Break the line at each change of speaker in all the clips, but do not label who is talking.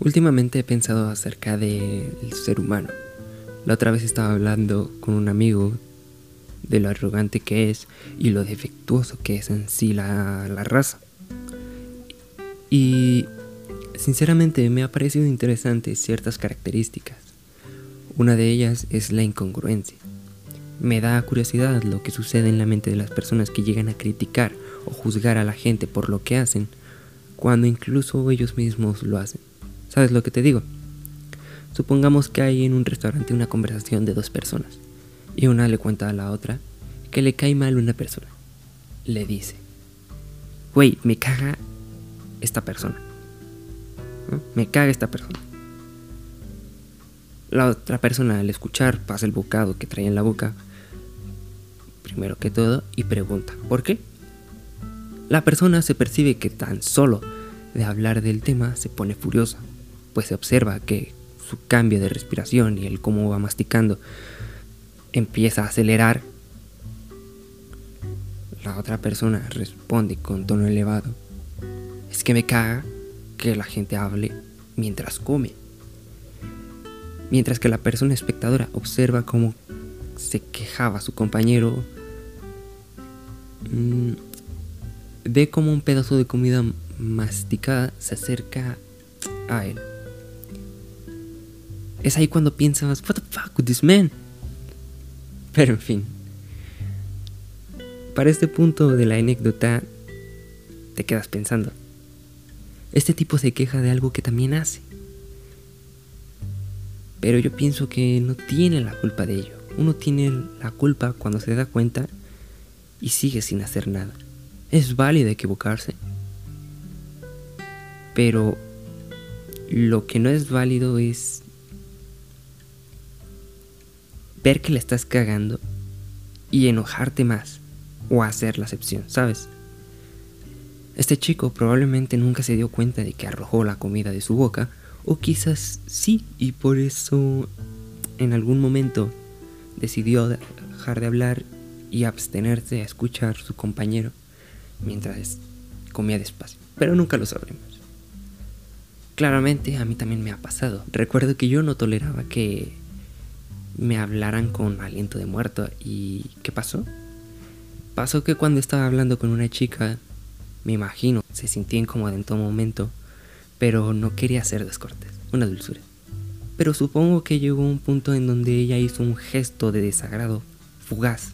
Últimamente he pensado acerca del ser humano. La otra vez estaba hablando con un amigo de lo arrogante que es y lo defectuoso que es en sí la, la raza. Y sinceramente me ha parecido interesante ciertas características. Una de ellas es la incongruencia. Me da curiosidad lo que sucede en la mente de las personas que llegan a criticar o juzgar a la gente por lo que hacen, cuando incluso ellos mismos lo hacen. ¿Sabes lo que te digo? Supongamos que hay en un restaurante una conversación de dos personas y una le cuenta a la otra que le cae mal una persona. Le dice, güey, me caga esta persona. Me caga esta persona. La otra persona al escuchar pasa el bocado que trae en la boca, primero que todo, y pregunta, ¿por qué? La persona se percibe que tan solo de hablar del tema se pone furiosa, pues se observa que su cambio de respiración y el cómo va masticando empieza a acelerar. La otra persona responde con tono elevado. Es que me caga que la gente hable mientras come. Mientras que la persona espectadora observa cómo se quejaba su compañero, mm, ve como un pedazo de comida masticada se acerca a él. Es ahí cuando piensas, what the fuck with this man? Pero en fin. Para este punto de la anécdota, te quedas pensando. Este tipo se queja de algo que también hace. Pero yo pienso que no tiene la culpa de ello. Uno tiene la culpa cuando se da cuenta y sigue sin hacer nada. Es válido equivocarse. Pero lo que no es válido es ver que le estás cagando y enojarte más o hacer la excepción, ¿sabes? Este chico probablemente nunca se dio cuenta de que arrojó la comida de su boca, o quizás sí, y por eso en algún momento decidió dejar de hablar y abstenerse a escuchar a su compañero mientras comía despacio, pero nunca lo sabremos. Claramente a mí también me ha pasado. Recuerdo que yo no toleraba que me hablaran con aliento de muerto. ¿Y qué pasó? Pasó que cuando estaba hablando con una chica, me imagino, se sentía incómoda en todo momento, pero no quería ser descortés, una dulzura. Pero supongo que llegó un punto en donde ella hizo un gesto de desagrado, fugaz.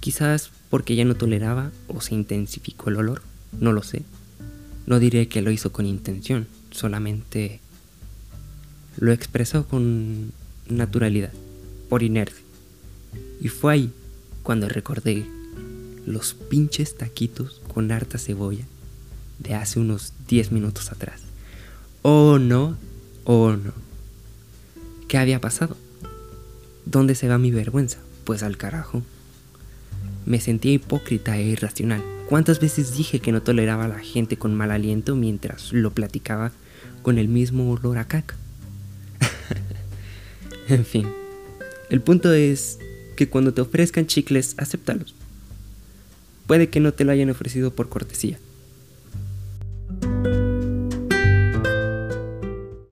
Quizás porque ya no toleraba o se intensificó el olor, no lo sé. No diré que lo hizo con intención, solamente lo expresó con naturalidad, por inercia. Y fue ahí cuando recordé los pinches taquitos con harta cebolla de hace unos 10 minutos atrás. Oh no, oh no. ¿Qué había pasado? ¿Dónde se va mi vergüenza? Pues al carajo. Me sentía hipócrita e irracional. ¿Cuántas veces dije que no toleraba a la gente con mal aliento mientras lo platicaba con el mismo olor a caca? En fin, el punto es que cuando te ofrezcan chicles, acéptalos. Puede que no te lo hayan ofrecido por cortesía,